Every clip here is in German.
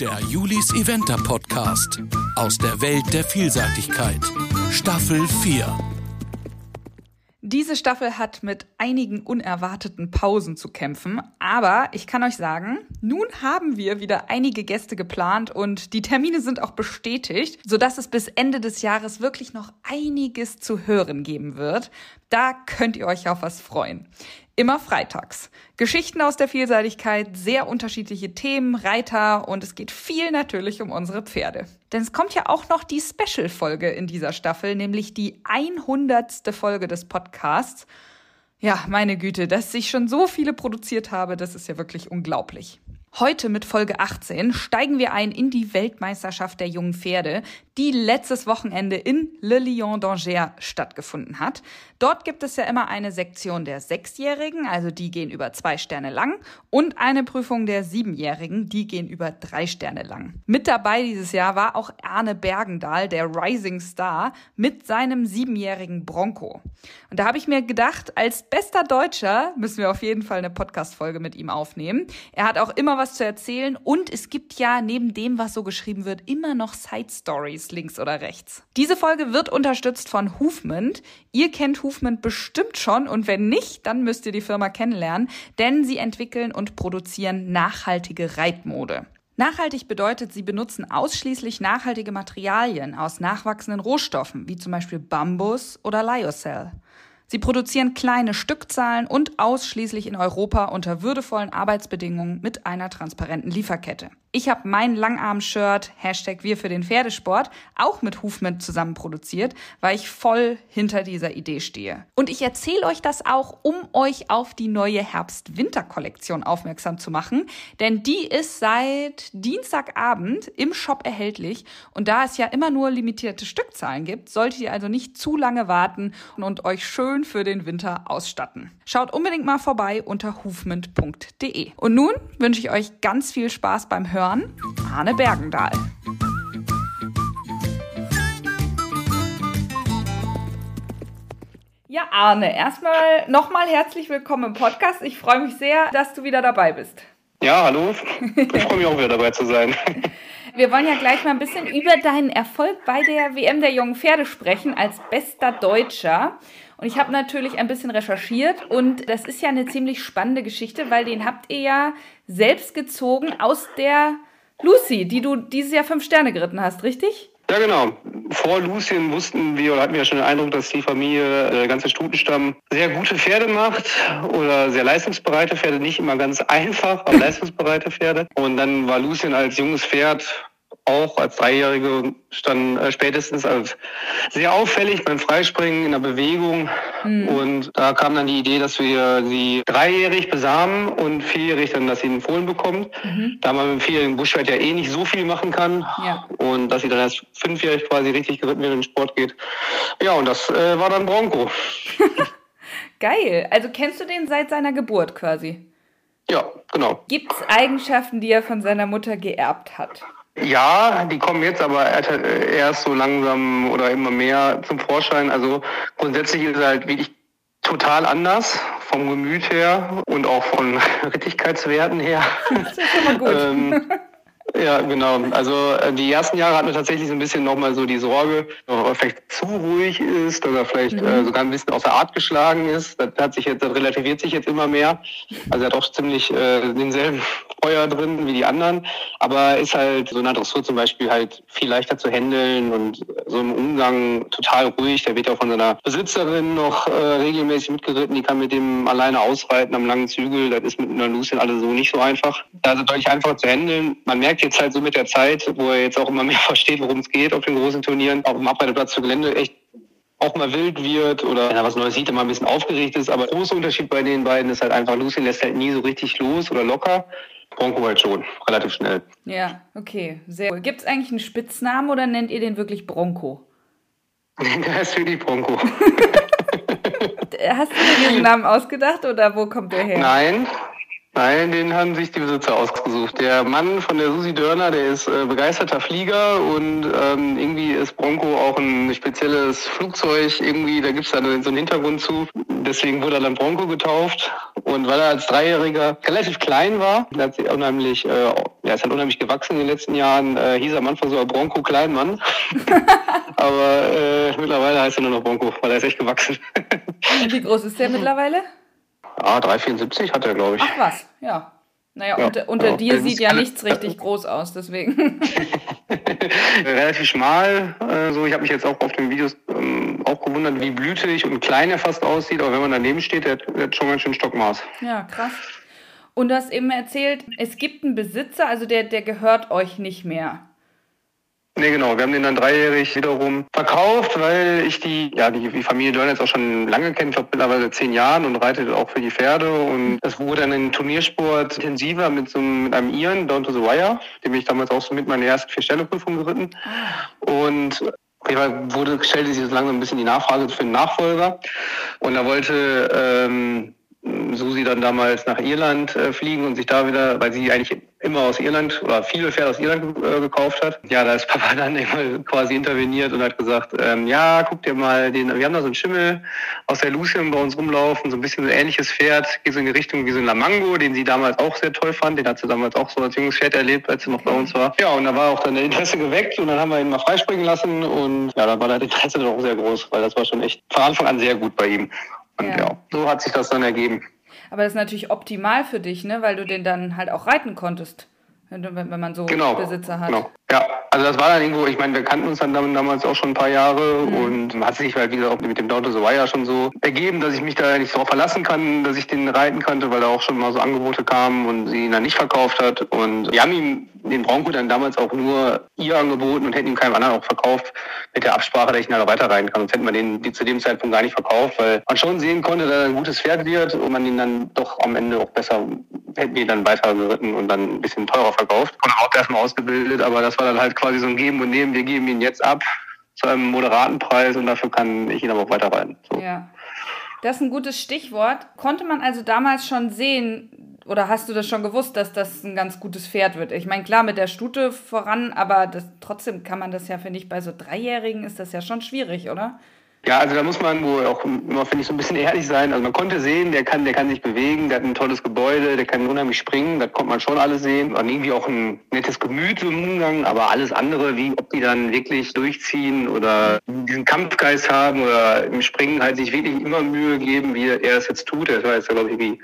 Der Julis Eventer Podcast aus der Welt der Vielseitigkeit. Staffel 4. Diese Staffel hat mit einigen unerwarteten Pausen zu kämpfen, aber ich kann euch sagen, nun haben wir wieder einige Gäste geplant und die Termine sind auch bestätigt, sodass es bis Ende des Jahres wirklich noch einiges zu hören geben wird. Da könnt ihr euch auf was freuen. Immer freitags. Geschichten aus der Vielseitigkeit, sehr unterschiedliche Themen, Reiter und es geht viel natürlich um unsere Pferde. Denn es kommt ja auch noch die Special-Folge in dieser Staffel, nämlich die 100. Folge des Podcasts. Ja, meine Güte, dass ich schon so viele produziert habe, das ist ja wirklich unglaublich. Heute mit Folge 18 steigen wir ein in die Weltmeisterschaft der jungen Pferde, die letztes Wochenende in Le Lion d'Angers stattgefunden hat. Dort gibt es ja immer eine Sektion der Sechsjährigen, also die gehen über zwei Sterne lang, und eine Prüfung der Siebenjährigen, die gehen über drei Sterne lang. Mit dabei dieses Jahr war auch Arne Bergendahl, der Rising Star, mit seinem siebenjährigen Bronco. Und da habe ich mir gedacht, als bester Deutscher müssen wir auf jeden Fall eine Podcast-Folge mit ihm aufnehmen. Er hat auch immer was zu erzählen und es gibt ja neben dem, was so geschrieben wird, immer noch Side Stories links oder rechts. Diese Folge wird unterstützt von Hufment. Ihr kennt Hufment bestimmt schon und wenn nicht, dann müsst ihr die Firma kennenlernen, denn sie entwickeln und produzieren nachhaltige Reitmode. Nachhaltig bedeutet, sie benutzen ausschließlich nachhaltige Materialien aus nachwachsenden Rohstoffen, wie zum Beispiel Bambus oder Lyocell. Sie produzieren kleine Stückzahlen und ausschließlich in Europa unter würdevollen Arbeitsbedingungen mit einer transparenten Lieferkette. Ich habe mein Langarm-Shirt, Hashtag Wir für den Pferdesport, auch mit Hufment zusammen produziert, weil ich voll hinter dieser Idee stehe. Und ich erzähle euch das auch, um euch auf die neue Herbst-Winter-Kollektion aufmerksam zu machen, denn die ist seit Dienstagabend im Shop erhältlich und da es ja immer nur limitierte Stückzahlen gibt, solltet ihr also nicht zu lange warten und euch schön für den Winter ausstatten. Schaut unbedingt mal vorbei unter hufment.de. Und nun wünsche ich euch ganz viel Spaß beim Hören hören Arne Bergendahl. Ja, Arne, erstmal nochmal herzlich willkommen im Podcast. Ich freue mich sehr, dass du wieder dabei bist. Ja, hallo. Ich freue mich auch wieder dabei zu sein. Wir wollen ja gleich mal ein bisschen über deinen Erfolg bei der WM der jungen Pferde sprechen als bester Deutscher. Und ich habe natürlich ein bisschen recherchiert und das ist ja eine ziemlich spannende Geschichte, weil den habt ihr ja selbst gezogen aus der Lucy, die du dieses Jahr fünf Sterne geritten hast, richtig? Ja, genau. Vor Lucien wussten wir oder hatten wir ja schon den Eindruck, dass die Familie, der ganze Stutenstamm, sehr gute Pferde macht oder sehr leistungsbereite Pferde. Nicht immer ganz einfach, aber leistungsbereite Pferde. Und dann war Lucien als junges Pferd auch als Dreijährige stand äh, spätestens als sehr auffällig beim Freispringen in der Bewegung. Mhm. Und da kam dann die Idee, dass wir sie dreijährig besamen und vierjährig dann, dass sie einen Fohlen bekommt. Mhm. Da man mit dem vierjährigen Buschpferd ja eh nicht so viel machen kann. Ja. Und dass sie dann erst fünfjährig quasi richtig geritten wird in den Sport geht. Ja, und das äh, war dann Bronco. Geil. Also kennst du den seit seiner Geburt quasi? Ja, genau. Gibt es Eigenschaften, die er von seiner Mutter geerbt hat? Ja, die kommen jetzt aber erst so langsam oder immer mehr zum Vorschein. Also grundsätzlich ist er halt wirklich total anders vom Gemüt her und auch von Rittigkeitswerten her. Das ist schon mal gut. ähm, ja, genau. Also äh, die ersten Jahre hatten wir tatsächlich so ein bisschen nochmal so die Sorge, ob er vielleicht zu ruhig ist oder vielleicht mhm. äh, sogar ein bisschen aus der Art geschlagen ist. Das hat sich jetzt, das relativiert sich jetzt immer mehr. Also er hat auch ziemlich äh, denselben Feuer drin wie die anderen, aber ist halt so ein Dressur zum Beispiel halt viel leichter zu handeln und so im Umgang total ruhig. Der wird ja von seiner Besitzerin noch äh, regelmäßig mitgeritten. Die kann mit dem alleine ausreiten am langen Zügel. Das ist mit einer Lucien alle so nicht so einfach. Also deutlich einfacher zu handeln. Man merkt jetzt halt so mit der Zeit, wo er jetzt auch immer mehr versteht, worum es geht auf den großen Turnieren, auch im Abreiteplatz für Gelände echt auch mal wild wird oder wenn er was Neues sieht, immer ein bisschen aufgeregt ist. Aber der große Unterschied bei den beiden ist halt einfach, Lucy lässt halt nie so richtig los oder locker. Bronco halt schon, relativ schnell. Ja, okay, sehr cool. Gibt es eigentlich einen Spitznamen oder nennt ihr den wirklich Bronco? Der ist für die Bronco. Hast du dir diesen Namen ausgedacht oder wo kommt der her? Nein, Nein, den haben sich die Besitzer ausgesucht. Der Mann von der Susi Dörner, der ist äh, begeisterter Flieger und ähm, irgendwie ist Bronco auch ein spezielles Flugzeug. Irgendwie, da gibt's da so einen Hintergrund zu. Deswegen wurde er dann Bronco getauft. Und weil er als Dreijähriger relativ klein war, hat sich unheimlich, äh, ja, ist halt unheimlich gewachsen in den letzten Jahren, äh, hieß er am Anfang so Bronco Kleinmann. Aber äh, mittlerweile heißt er nur noch Bronco, weil er ist echt gewachsen. Wie groß ist der mittlerweile? Ja, 3,74 hat er, glaube ich. Ach was, ja. Naja, ja, unter, unter ja, dir sieht ja nichts richtig groß aus, deswegen. Relativ schmal. Äh, so, ich habe mich jetzt auch auf den Videos ähm, auch gewundert, wie blütig und klein er fast aussieht. Aber wenn man daneben steht, der, der hat schon ganz schön Stockmaß. Ja, krass. Und du hast eben erzählt, es gibt einen Besitzer, also der, der gehört euch nicht mehr. Nee, genau. Wir haben den dann dreijährig wiederum verkauft, weil ich die, ja, die, die Familie Dörner jetzt auch schon lange kenne, ich glaube mittlerweile zehn Jahren und reitet auch für die Pferde. Und es wurde dann in Turniersport intensiver mit so einem, mit einem Iren, Down to the Wire, dem ich damals auch so mit meiner ersten Vier-Stelle-Prüfung geritten. Und wurde, stellte sich so langsam ein bisschen die Nachfrage für den Nachfolger. Und da wollte ähm, Susi dann damals nach Irland äh, fliegen und sich da wieder, weil sie eigentlich immer aus Irland oder viele Pferde aus Irland äh, gekauft hat. Ja, da ist Papa dann immer quasi interveniert und hat gesagt, ähm, ja, guck dir mal den, wir haben da so einen Schimmel aus der Lucien bei uns rumlaufen, so ein bisschen so ein ähnliches Pferd, geht so in die Richtung wie so ein Lamango, den sie damals auch sehr toll fand, den hat sie damals auch so als junges Pferd erlebt, als sie noch bei uns war. Ja, und da war auch dann der Interesse geweckt und dann haben wir ihn mal freispringen lassen und ja, dann war das Interesse dann auch sehr groß, weil das war schon echt von Anfang an sehr gut bei ihm. Und ja. ja, so hat sich das dann ergeben. Aber das ist natürlich optimal für dich, ne? weil du den dann halt auch reiten konntest, wenn, man so genau, Besitzer hat. Genau. Ja, also das war dann irgendwo, ich meine, wir kannten uns dann damals auch schon ein paar Jahre mhm. und hat sich halt wieder auch mit dem Down to the Wire schon so ergeben, dass ich mich da nicht darauf verlassen kann, dass ich den reiten konnte, weil da auch schon mal so Angebote kamen und sie ihn dann nicht verkauft hat. Und wir haben ihm den Bronco dann damals auch nur ihr angeboten und hätten ihm keinem anderen auch verkauft mit der Absprache, dass ich ihn halt weiter reiten kann. Sonst hätten wir den die zu dem Zeitpunkt gar nicht verkauft, weil man schon sehen konnte, dass er ein gutes Pferd wird und man ihn dann doch am Ende auch besser hätten die dann weiter geritten und dann ein bisschen teurer verkauft. Und auch erstmal ausgebildet, aber das war dann halt quasi so ein Geben und Nehmen. Wir geben ihn jetzt ab zu einem moderaten Preis und dafür kann ich ihn aber auch weiter reiten. So. Ja. Das ist ein gutes Stichwort. Konnte man also damals schon sehen, oder hast du das schon gewusst, dass das ein ganz gutes Pferd wird? Ich meine, klar, mit der Stute voran, aber das, trotzdem kann man das ja, finde ich, bei so Dreijährigen ist das ja schon schwierig, oder? Ja, also da muss man wohl auch immer, finde ich, so ein bisschen ehrlich sein. Also man konnte sehen, der kann, der kann sich bewegen, der hat ein tolles Gebäude, der kann unheimlich springen, das konnte man schon alles sehen. Und irgendwie auch ein nettes Gemüt im Umgang, aber alles andere, wie ob die dann wirklich durchziehen oder diesen Kampfgeist haben oder im Springen halt sich wirklich immer Mühe geben, wie er es jetzt tut. Das war jetzt, glaube ich, wie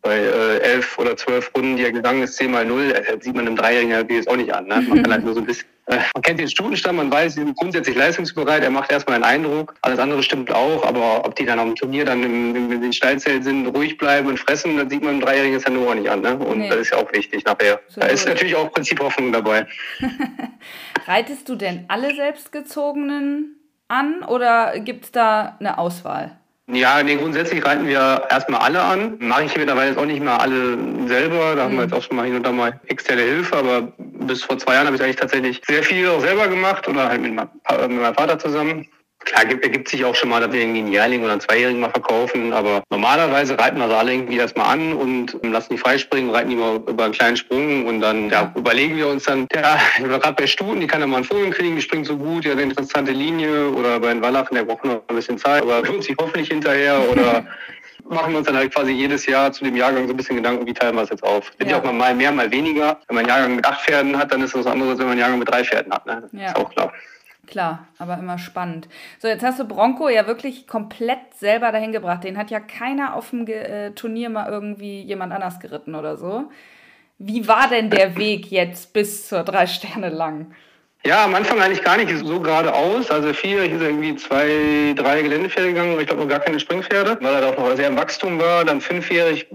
bei äh, elf oder zwölf Runden, die er gegangen ist, 10 mal 0, äh, sieht man einem Dreijährigen jetzt auch nicht an. Ne? Man kann halt nur so ein bisschen, man kennt den Stutenstamm, man weiß, sie sind grundsätzlich leistungsbereit, er macht erstmal einen Eindruck. Alles andere stimmt auch, aber ob die dann am Turnier dann im, im, in den Stallzelt sind, ruhig bleiben und fressen, das sieht man ja nur auch nicht an. Ne? Und nee. das ist ja auch wichtig nachher. So da ist natürlich auch Prinziphoffnung dabei. Reitest du denn alle selbstgezogenen an oder gibt es da eine Auswahl? Ja, nee, grundsätzlich reiten wir erstmal alle an. Mache ich mittlerweile jetzt auch nicht mehr alle selber. Da mhm. haben wir mhm. jetzt auch schon mal hin und da mal externe Hilfe. Aber bis vor zwei Jahren habe ich eigentlich tatsächlich sehr viel auch selber gemacht oder halt mit, mit meinem Vater zusammen. Klar, gibt, ergibt sich auch schon mal, dass wir irgendwie einen Jährling oder einen Zweijährigen mal verkaufen, aber normalerweise reiten wir sie alle irgendwie erstmal an und lassen die freispringen, reiten die mal über einen kleinen Sprung und dann ja, überlegen wir uns dann, ja, gerade bei Stuten, die kann ja mal einen Vogel kriegen, die springt so gut, ja, eine interessante Linie oder bei den Wallachen, der braucht noch ein bisschen Zeit, aber lohnt sich hoffentlich hinterher oder machen wir uns dann halt quasi jedes Jahr zu dem Jahrgang so ein bisschen Gedanken, wie teilen wir es jetzt auf. Wird ja. auch mal mehr, mal weniger. Wenn man einen Jahrgang mit acht Pferden hat, dann ist das was anderes, wenn man einen Jahrgang mit drei Pferden hat. Ne? Ja. Ist auch klar. Klar, aber immer spannend. So, jetzt hast du Bronco ja wirklich komplett selber dahin gebracht. Den hat ja keiner auf dem äh, Turnier mal irgendwie jemand anders geritten oder so. Wie war denn der Weg jetzt bis zur drei Sterne lang? Ja, am Anfang eigentlich gar nicht so geradeaus. Also vier, hier sind irgendwie zwei, drei Geländepferde gegangen, aber ich glaube noch gar keine Springpferde, weil er da auch noch sehr im Wachstum war. Dann fünfjährig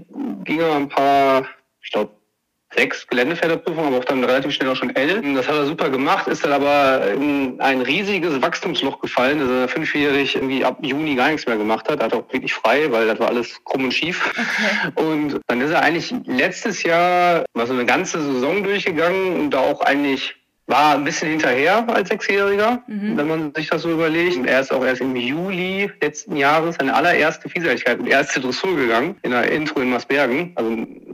ging er ein paar, ich glaube, sechs Geländefelderprüfungen, aber auch dann relativ schnell auch schon elf. Das hat er super gemacht, ist dann aber in ein riesiges Wachstumsloch gefallen, dass er fünfjährig irgendwie ab Juni gar nichts mehr gemacht hat. Er hat auch wirklich frei, weil das war alles krumm und schief. Okay. Und dann ist er eigentlich letztes Jahr mal so eine ganze Saison durchgegangen und da auch eigentlich war ein bisschen hinterher als Sechsjähriger, mhm. wenn man sich das so überlegt. Und er ist auch erst im Juli letzten Jahres seine allererste Vielseitigkeit und erste Dressur gegangen in der Intro in Masbergen. Also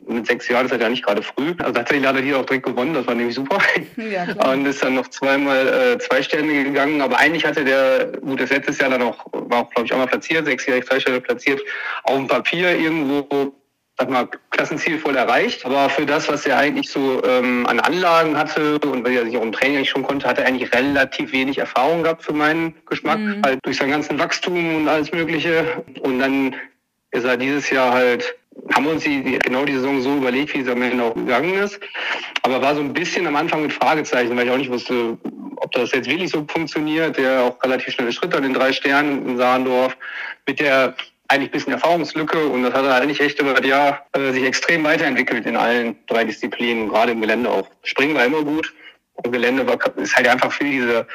mit sechs Jahren ist er ja nicht gerade früh. Also tatsächlich hat er hier auch direkt gewonnen, das war nämlich super. Ja, und ist dann noch zweimal äh, zwei Sterne gegangen. Aber eigentlich hatte der, gut, das letztes Jahr dann auch, war auch, glaube ich, auch mal platziert, sechsjährig zwei Sterne platziert, auf dem Papier irgendwo sag mal, Klassenziel voll erreicht. Aber für das, was er eigentlich so ähm, an Anlagen hatte und weil er sich auch im Training schon konnte, hat er eigentlich relativ wenig Erfahrung gehabt für meinen Geschmack. Mhm. Halt durch sein ganzen Wachstum und alles Mögliche. Und dann ist er dieses Jahr halt haben wir uns die, genau die Saison so überlegt, wie es am Ende auch gegangen ist. Aber war so ein bisschen am Anfang mit Fragezeichen, weil ich auch nicht wusste, ob das jetzt wirklich so funktioniert. Der auch relativ schnelle Schritt an den drei Sternen in Sahndorf mit der eigentlich ein bisschen Erfahrungslücke und das hat er eigentlich echt über das Jahr äh, sich extrem weiterentwickelt in allen drei Disziplinen, gerade im Gelände auch. Springen war immer gut und Gelände war, ist halt einfach viel diese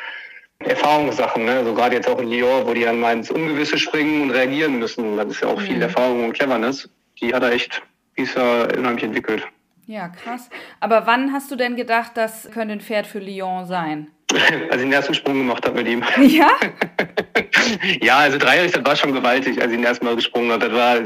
Erfahrungssachen, ne? also gerade jetzt auch in Lyon, wo die dann mal ins Ungewisse springen und reagieren müssen. Das ist ja auch viel mhm. Erfahrung und Cleverness. Die hat er echt bisher unheimlich entwickelt. Ja, krass. Aber wann hast du denn gedacht, das könnte ein Pferd für Lyon sein? Als ich den ersten Sprung gemacht habe mit ihm. Ja? ja, also dreijährig, das war schon gewaltig, als ich ihn erstmal gesprungen habe. Das war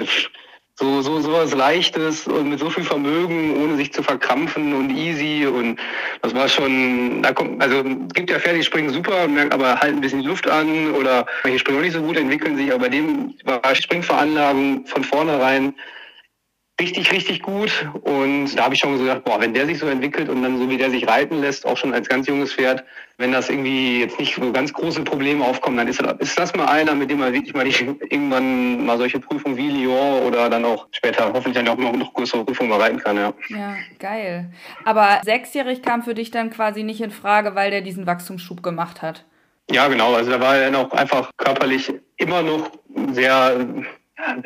so, so, so was Leichtes und mit so viel Vermögen, ohne sich zu verkrampfen und easy. Und das war schon, da kommt, also gibt ja Pferde, die springen super, aber halten ein bisschen die Luft an oder manche springen auch nicht so gut, entwickeln sich, aber bei dem war Springveranlagung von vornherein richtig, richtig gut. Und da habe ich schon gedacht, boah, wenn der sich so entwickelt und dann so wie der sich reiten lässt, auch schon als ganz junges Pferd, wenn das irgendwie jetzt nicht so ganz große Probleme aufkommen, dann ist das, ist das mal einer, mit dem man wirklich mal die, irgendwann mal solche Prüfungen wie Lyon oder dann auch später hoffentlich dann auch noch, noch größere Prüfungen mal reiten kann, ja. Ja, geil. Aber sechsjährig kam für dich dann quasi nicht in Frage, weil der diesen Wachstumsschub gemacht hat. Ja, genau. Also da war er noch einfach körperlich immer noch sehr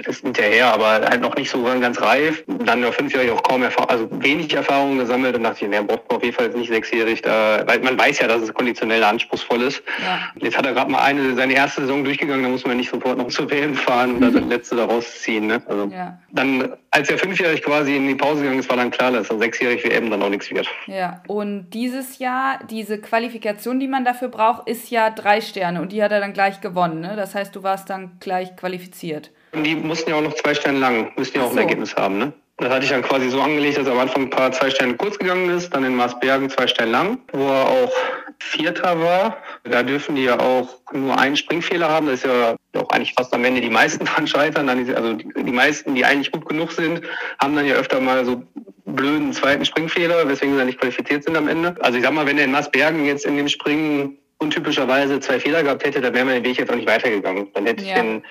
ist hinterher, aber halt noch nicht so ganz reif. Dann nur fünfjährig auch kaum Erfahrung, also wenig Erfahrung gesammelt und dachte ich, mehr braucht man auf jeden Fall nicht sechsjährig, da, weil man weiß ja, dass es konditionell anspruchsvoll ist. Ja. Jetzt hat er gerade mal eine, seine erste Saison durchgegangen, da muss man nicht sofort noch zur WM fahren und das letzte daraus ziehen. Ne? Also ja. dann, als er fünfjährig quasi in die Pause gegangen ist, war dann klar, dass er sechsjährig WM dann auch nichts wird. Ja, und dieses Jahr, diese Qualifikation, die man dafür braucht, ist ja drei Sterne und die hat er dann gleich gewonnen. Ne? Das heißt, du warst dann gleich qualifiziert. Die mussten ja auch noch zwei Sterne lang, müssten ja auch so. ein Ergebnis haben, ne? Das hatte ich dann quasi so angelegt, dass er am Anfang ein paar zwei Sterne kurz gegangen ist, dann in Marsbergen zwei Sterne lang, wo er auch Vierter war. Da dürfen die ja auch nur einen Springfehler haben. Das ist ja auch eigentlich fast am Ende die meisten dran scheitern. Also die meisten, die eigentlich gut genug sind, haben dann ja öfter mal so blöden zweiten Springfehler, weswegen sie dann nicht qualifiziert sind am Ende. Also ich sag mal, wenn er in Marsbergen jetzt in dem Springen untypischerweise zwei Fehler gehabt hätte, dann wäre man den Weg jetzt auch nicht weitergegangen. Dann hätte ja. ich den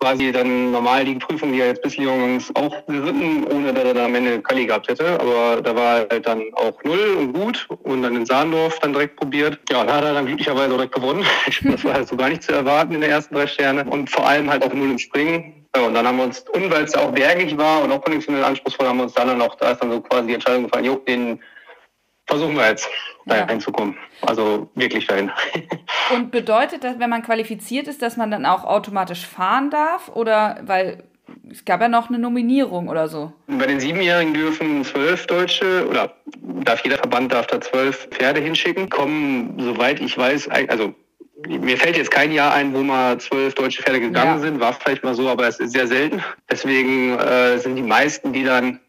quasi dann normal die Prüfung, die er jetzt bis Lyon auch geritten, ohne dass er dann am Ende Kali gehabt hätte. Aber da war er halt dann auch null und gut und dann in Sahndorf dann direkt probiert. Ja, da hat er dann glücklicherweise direkt gewonnen. das war halt so gar nicht zu erwarten in der ersten drei Sterne. Und vor allem halt auch null im Springen. Ja, und dann haben wir uns, und weil es auch bergig war und auch konditionell anspruchsvoll, haben wir uns dann, dann auch, da ist dann so quasi die Entscheidung gefallen, jo, den versuchen wir jetzt da ja. reinzukommen. Also wirklich dahin. Und bedeutet das, wenn man qualifiziert ist, dass man dann auch automatisch fahren darf? Oder weil es gab ja noch eine Nominierung oder so. Bei den Siebenjährigen dürfen zwölf Deutsche oder darf jeder Verband darf da zwölf Pferde hinschicken. Kommen, soweit ich weiß, also mir fällt jetzt kein Jahr ein, wo mal zwölf deutsche Pferde gegangen ja. sind. War vielleicht mal so, aber es ist sehr selten. Deswegen äh, sind die meisten, die dann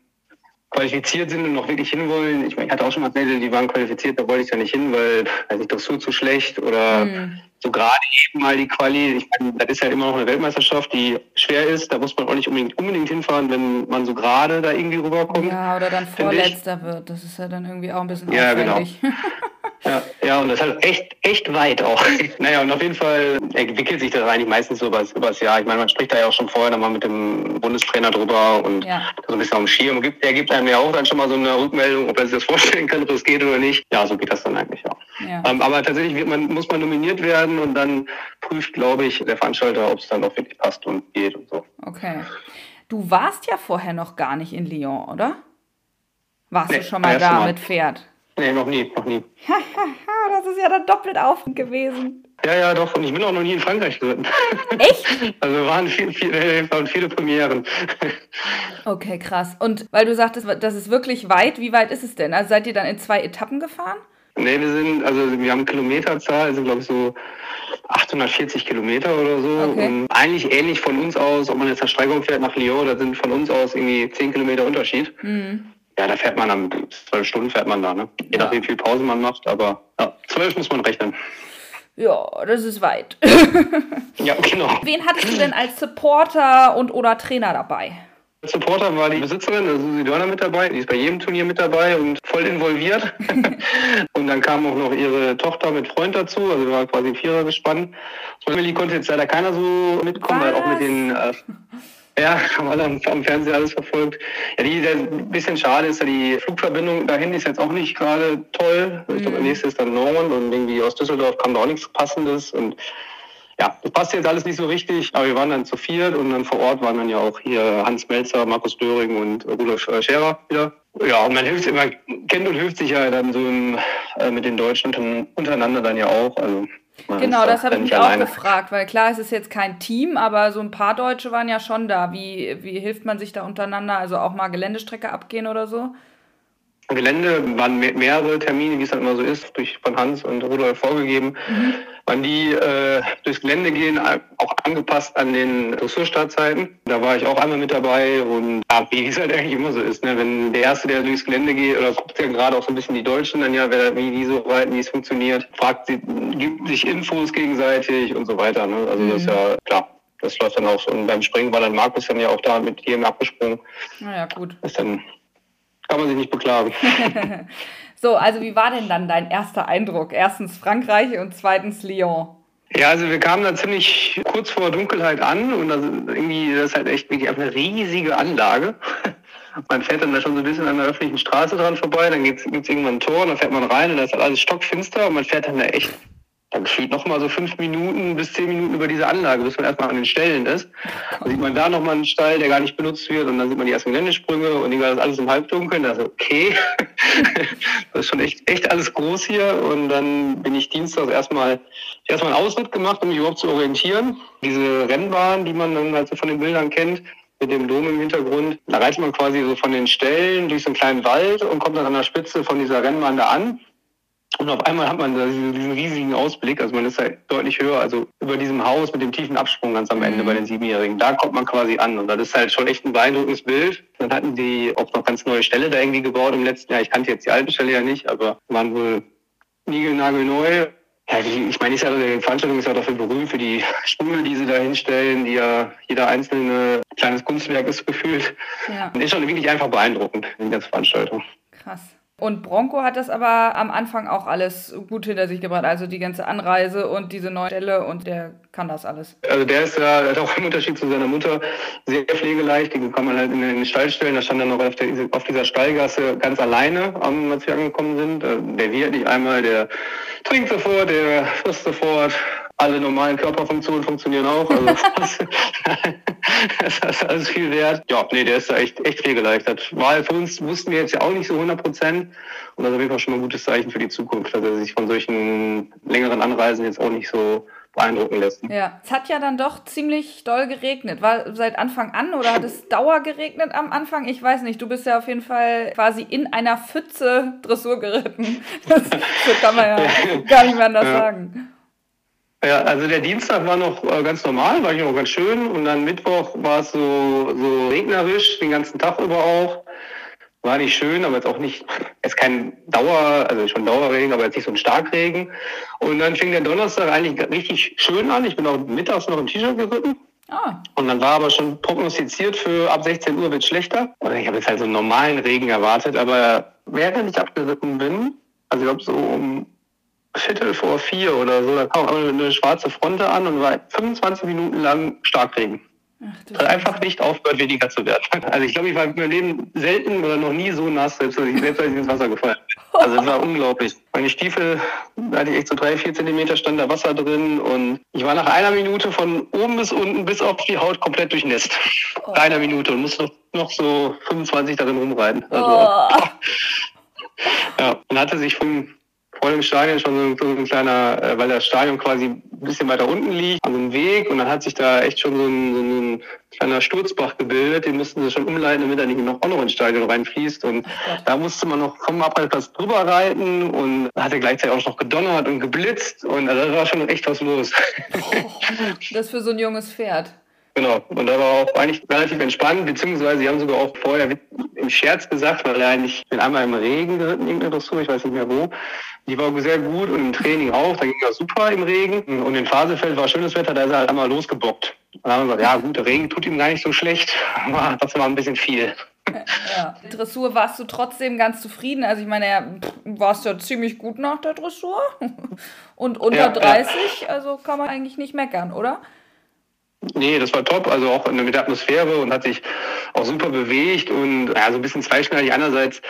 qualifiziert sind und noch wirklich hinwollen. Ich meine, ich hatte auch schon mal Pferde, die waren qualifiziert, da wollte ich ja nicht hin, weil weiß ich, Dressur zu schlecht oder mhm. So gerade eben mal die Quali. Ich meine, das ist ja immer noch eine Weltmeisterschaft, die schwer ist. Da muss man auch nicht unbedingt, unbedingt hinfahren, wenn man so gerade da irgendwie rüberkommt. Ja, oder dann vorletzter wird. Das ist ja dann irgendwie auch ein bisschen ja, aufwendig. Genau. Ja, ja, und das ist halt echt, echt weit auch. Naja, und auf jeden Fall entwickelt sich das eigentlich meistens so übers, übers Jahr. Ich meine, man spricht da ja auch schon vorher nochmal mit dem Bundestrainer drüber und ja. so ein bisschen auf dem Schirm. Gibt, er gibt einem ja auch dann schon mal so eine Rückmeldung, ob er sich das vorstellen kann, ob es geht oder nicht. Ja, so geht das dann eigentlich auch. Ja. Ähm, aber tatsächlich man, muss man nominiert werden und dann prüft, glaube ich, der Veranstalter, ob es dann auch wirklich passt und geht und so. Okay. Du warst ja vorher noch gar nicht in Lyon, oder? Warst nee, du schon mal da mal. mit Pferd? Nee, noch nie, noch nie. das ist ja dann doppelt auf gewesen. Ja, ja, doch. Und ich bin auch noch nie in Frankreich geritten. Echt? Also waren viele, viele, waren viele Premieren. Okay, krass. Und weil du sagtest, das ist wirklich weit, wie weit ist es denn? Also seid ihr dann in zwei Etappen gefahren? Nee, wir sind, also wir haben Kilometerzahl, sind glaube ich so 840 Kilometer oder so. Okay. Und eigentlich ähnlich von uns aus, ob man jetzt nach Steigung fährt nach Lyon, da sind von uns aus irgendwie 10 Kilometer Unterschied. Mhm. Ja, da fährt man dann zwölf Stunden fährt man da, ne? Je ja. nachdem, wie viel Pause man macht, aber ja, zwölf muss man rechnen. Ja, das ist weit. ja, genau. Wen hattest du denn als Supporter und oder Trainer dabei? Supporter war die Besitzerin, also Susi Dörner mit dabei, die ist bei jedem Turnier mit dabei und voll involviert. und dann kam auch noch ihre Tochter mit Freund dazu, also war quasi ein Vierer gespannt. Family konnte jetzt leider keiner so mitkommen, weil auch mit den äh, ja, haben alle am, am Fernseher alles verfolgt. Ja, die, der ein bisschen schade ist, ja die Flugverbindung dahin ist jetzt auch nicht gerade toll. Ich glaube, mhm. nächstes ist dann Norman und irgendwie aus Düsseldorf kam da auch nichts Passendes und ja, das passt jetzt alles nicht so richtig, aber wir waren dann zu viert und dann vor Ort waren dann ja auch hier Hans Melzer, Markus Döring und Rudolf Scherer wieder. Ja, und man hilft immer, kennt und hilft sich ja dann so im, äh, mit den Deutschen untereinander dann ja auch. Also genau, das habe ich mich alleine. auch gefragt, weil klar, es ist jetzt kein Team, aber so ein paar Deutsche waren ja schon da. Wie, wie hilft man sich da untereinander? Also auch mal Geländestrecke abgehen oder so? Gelände waren mehrere Termine, wie es dann immer so ist, durch von Hans und Rudolf vorgegeben. Mhm wann die äh, durchs Gelände gehen, auch angepasst an den Dressurstartzeiten. Da war ich auch einmal mit dabei und ja, wie es halt eigentlich immer so ist, ne? wenn der Erste, der durchs Gelände geht, oder guckt ja gerade auch so ein bisschen die Deutschen dann ja, wer, wie die so reiten, wie es funktioniert, fragt sie, gibt sich Infos gegenseitig und so weiter. Ne? Also mhm. das ist mhm. ja klar. Das läuft dann auch so. Und beim Springen war dann Markus dann ja auch da mit jedem abgesprungen. Naja, gut. Das dann kann man sich nicht beklagen. So, also wie war denn dann dein erster Eindruck? Erstens Frankreich und zweitens Lyon. Ja, also wir kamen da ziemlich kurz vor Dunkelheit an und das, irgendwie, das ist halt echt wirklich eine riesige Anlage. Man fährt dann da schon so ein bisschen an der öffentlichen Straße dran vorbei, dann gibt es irgendwann ein Tor, dann fährt man rein und da ist halt alles stockfinster und man fährt dann da echt dann gefühlt noch mal so fünf Minuten bis zehn Minuten über diese Anlage, bis man erstmal an den Stellen ist. Dann sieht man da noch mal einen Stall, der gar nicht benutzt wird und dann sieht man die ersten Geländesprünge und das alles im Halbdunkeln. Ist okay, das ist schon echt, echt alles groß hier und dann bin ich dienstags erstmal erstmal einen Ausritt gemacht, um mich überhaupt zu orientieren. Diese Rennbahn, die man dann halt so von den Bildern kennt, mit dem Dom im Hintergrund. Da reist man quasi so von den Stellen durch so einen kleinen Wald und kommt dann an der Spitze von dieser Rennbahn da an. Und auf einmal hat man da diesen, riesigen Ausblick, also man ist halt deutlich höher, also über diesem Haus mit dem tiefen Absprung ganz am Ende mhm. bei den Siebenjährigen. Da kommt man quasi an und das ist halt schon echt ein beeindruckendes Bild. Dann hatten die auch noch ganz neue Ställe da irgendwie gebaut im letzten Jahr. Ich kannte jetzt die alte Stelle ja nicht, aber waren wohl niegelnagelneu. Ja, die, ich meine, ist ja, die Veranstaltung ist ja dafür berühmt, für die Sprünge, die sie da hinstellen, die ja jeder einzelne kleines Kunstwerk ist gefühlt. Ja. Und ist schon wirklich einfach beeindruckend, die ganze Veranstaltung. Krass. Und Bronco hat das aber am Anfang auch alles gut hinter sich gebracht. Also die ganze Anreise und diese neue Stelle und der kann das alles. Also der ist ja, hat auch im Unterschied zu seiner Mutter sehr pflegeleicht. Die kann man halt in den Stall stellen. Da stand er noch auf, der, auf dieser Stallgasse ganz alleine, als wir angekommen sind. Äh, der wird nicht einmal, der trinkt sofort, der frisst sofort alle normalen Körperfunktionen funktionieren auch. Also das, das ist alles viel wert. Ja, nee, der ist da echt, echt pflegeleichtert. Weil für uns wussten wir jetzt ja auch nicht so 100 Prozent. Und das ist auf jeden Fall schon mal ein gutes Zeichen für die Zukunft, dass er sich von solchen längeren Anreisen jetzt auch nicht so beeindrucken lässt. Ja, es hat ja dann doch ziemlich doll geregnet. War seit Anfang an oder hat es Dauer geregnet am Anfang? Ich weiß nicht. Du bist ja auf jeden Fall quasi in einer Pfütze Dressur geritten. Das, so kann man ja gar nicht mehr anders ja. sagen. Ja, also der Dienstag war noch äh, ganz normal, war ich auch ganz schön. Und dann Mittwoch war es so, so regnerisch, den ganzen Tag über auch. War nicht schön, aber jetzt auch nicht, jetzt kein Dauer, also schon Dauerregen, aber jetzt nicht so ein Starkregen. Und dann fing der Donnerstag eigentlich richtig schön an. Ich bin auch mittags noch im T-Shirt geritten. Ah. Und dann war aber schon prognostiziert für ab 16 Uhr wird schlechter. Und ich habe jetzt halt so einen normalen Regen erwartet, aber während ich abgeritten bin, also ich glaube so um Viertel vor vier oder so, da kam eine schwarze Fronte an und war 25 Minuten lang Starkregen. Ach, hat einfach nicht aufgehört, weniger zu werden. Also ich glaube, ich war in meinem Leben selten oder noch nie so nass, selbst als ich, selbst als ich ins Wasser gefallen bin. Also es war unglaublich. Meine Stiefel, da hatte ich echt so drei, vier Zentimeter stand da Wasser drin und ich war nach einer Minute von oben bis unten bis auf die Haut komplett durchnässt. Oh. Einer Minute und musste noch so 25 darin rumreiten. Also, oh. ja, und hatte sich von vor dem Stadion schon so, ein kleiner, äh, weil das Stadion quasi ein bisschen weiter unten liegt, also ein Weg und dann hat sich da echt schon so ein, so ein kleiner Sturzbach gebildet, den mussten sie schon umleiten, damit er nicht noch auch noch ins Stadion reinfließt und da musste man noch vom Abreitplatz drüber reiten und hat er gleichzeitig auch noch gedonnert und geblitzt und also da war schon echt was los. Oh, das für so ein junges Pferd. Genau. Und da war auch eigentlich relativ entspannt, beziehungsweise sie haben sogar auch vorher im Scherz gesagt, weil er eigentlich bin einmal im Regen geritten, irgendeine Dressur, ich weiß nicht mehr wo. Die war sehr gut und im Training auch, da ging er super im Regen. Und in Phasefeld war schönes Wetter, da ist er halt einmal losgebockt. Und dann haben wir gesagt, ja gut, der Regen tut ihm gar nicht so schlecht, aber das war ein bisschen viel. Ja. Dressur warst du trotzdem ganz zufrieden. Also ich meine, ja, warst ja ziemlich gut nach der Dressur. Und unter ja, 30, ja. also kann man eigentlich nicht meckern, oder? Nee, das war top, also auch mit der Atmosphäre und hat sich auch super bewegt und ja, so ein bisschen zweischneidig. Einerseits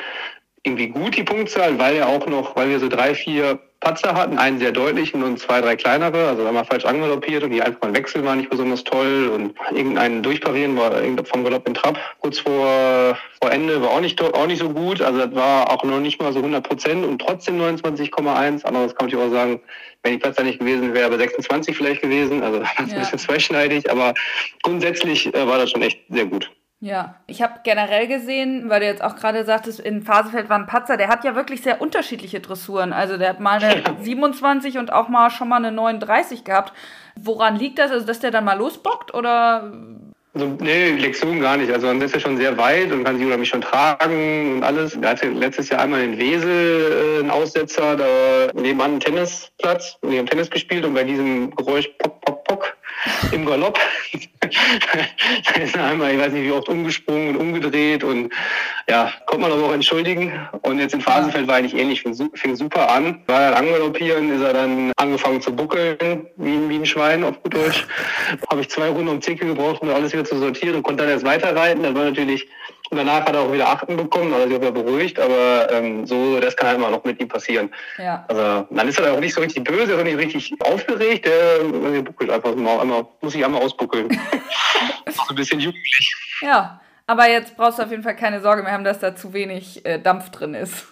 irgendwie gut die Punktzahl, weil er auch noch, weil wir so drei, vier Patzer hatten, einen sehr deutlichen und zwei, drei kleinere. Also da haben wir falsch angaloppiert und die einfach ein Wechsel war nicht besonders toll und irgendein Durchparieren war vom Galopp in Trab kurz vor, vor Ende war auch nicht, auch nicht so gut. Also das war auch noch nicht mal so 100 Prozent und trotzdem 29,1. Anderes kann ich auch sagen, wenn die Patzer nicht gewesen wäre, aber 26 vielleicht gewesen. Also das ist ja. ein bisschen zweischneidig, aber grundsätzlich äh, war das schon echt sehr gut. Ja, ich habe generell gesehen, weil du jetzt auch gerade sagtest, in Phasefeld war ein Patzer, der hat ja wirklich sehr unterschiedliche Dressuren. Also der hat mal eine 27 und auch mal schon mal eine 39 gehabt. Woran liegt das? Also dass der dann mal losbockt oder? Also, nee, Lektion gar nicht. Also man ist ja schon sehr weit und kann sich mich schon tragen und alles. Er hatte letztes Jahr einmal in Wesel äh, einen Aussetzer, da nebenan einen Tennisplatz und wir haben Tennis gespielt und bei diesem Geräusch pop, pop, pop im Galopp. da ist er einmal, ich weiß nicht wie oft, umgesprungen und umgedreht und ja, konnte man aber auch entschuldigen. Und jetzt in Phasenfeld war eigentlich ähnlich, fing, super an. War dann angaloppieren, ist er dann angefangen zu buckeln, wie, ein, wie ein Schwein auf gut Deutsch. Habe ich zwei Runden um Zicke gebraucht, um alles wieder zu sortieren und konnte dann erst weiterreiten. Das war natürlich und danach hat er auch wieder Achten bekommen, also sich auch beruhigt, aber ähm, so, das kann halt immer noch mit ihm passieren. Ja. Also dann ist er auch nicht so richtig böse, er ist nicht richtig aufgeregt, der, der buckelt einfach mal, einmal, muss sich einmal ausbuckeln. so ein bisschen jugendlich. Ja, aber jetzt brauchst du auf jeden Fall keine Sorge mehr haben, dass da zu wenig äh, Dampf drin ist.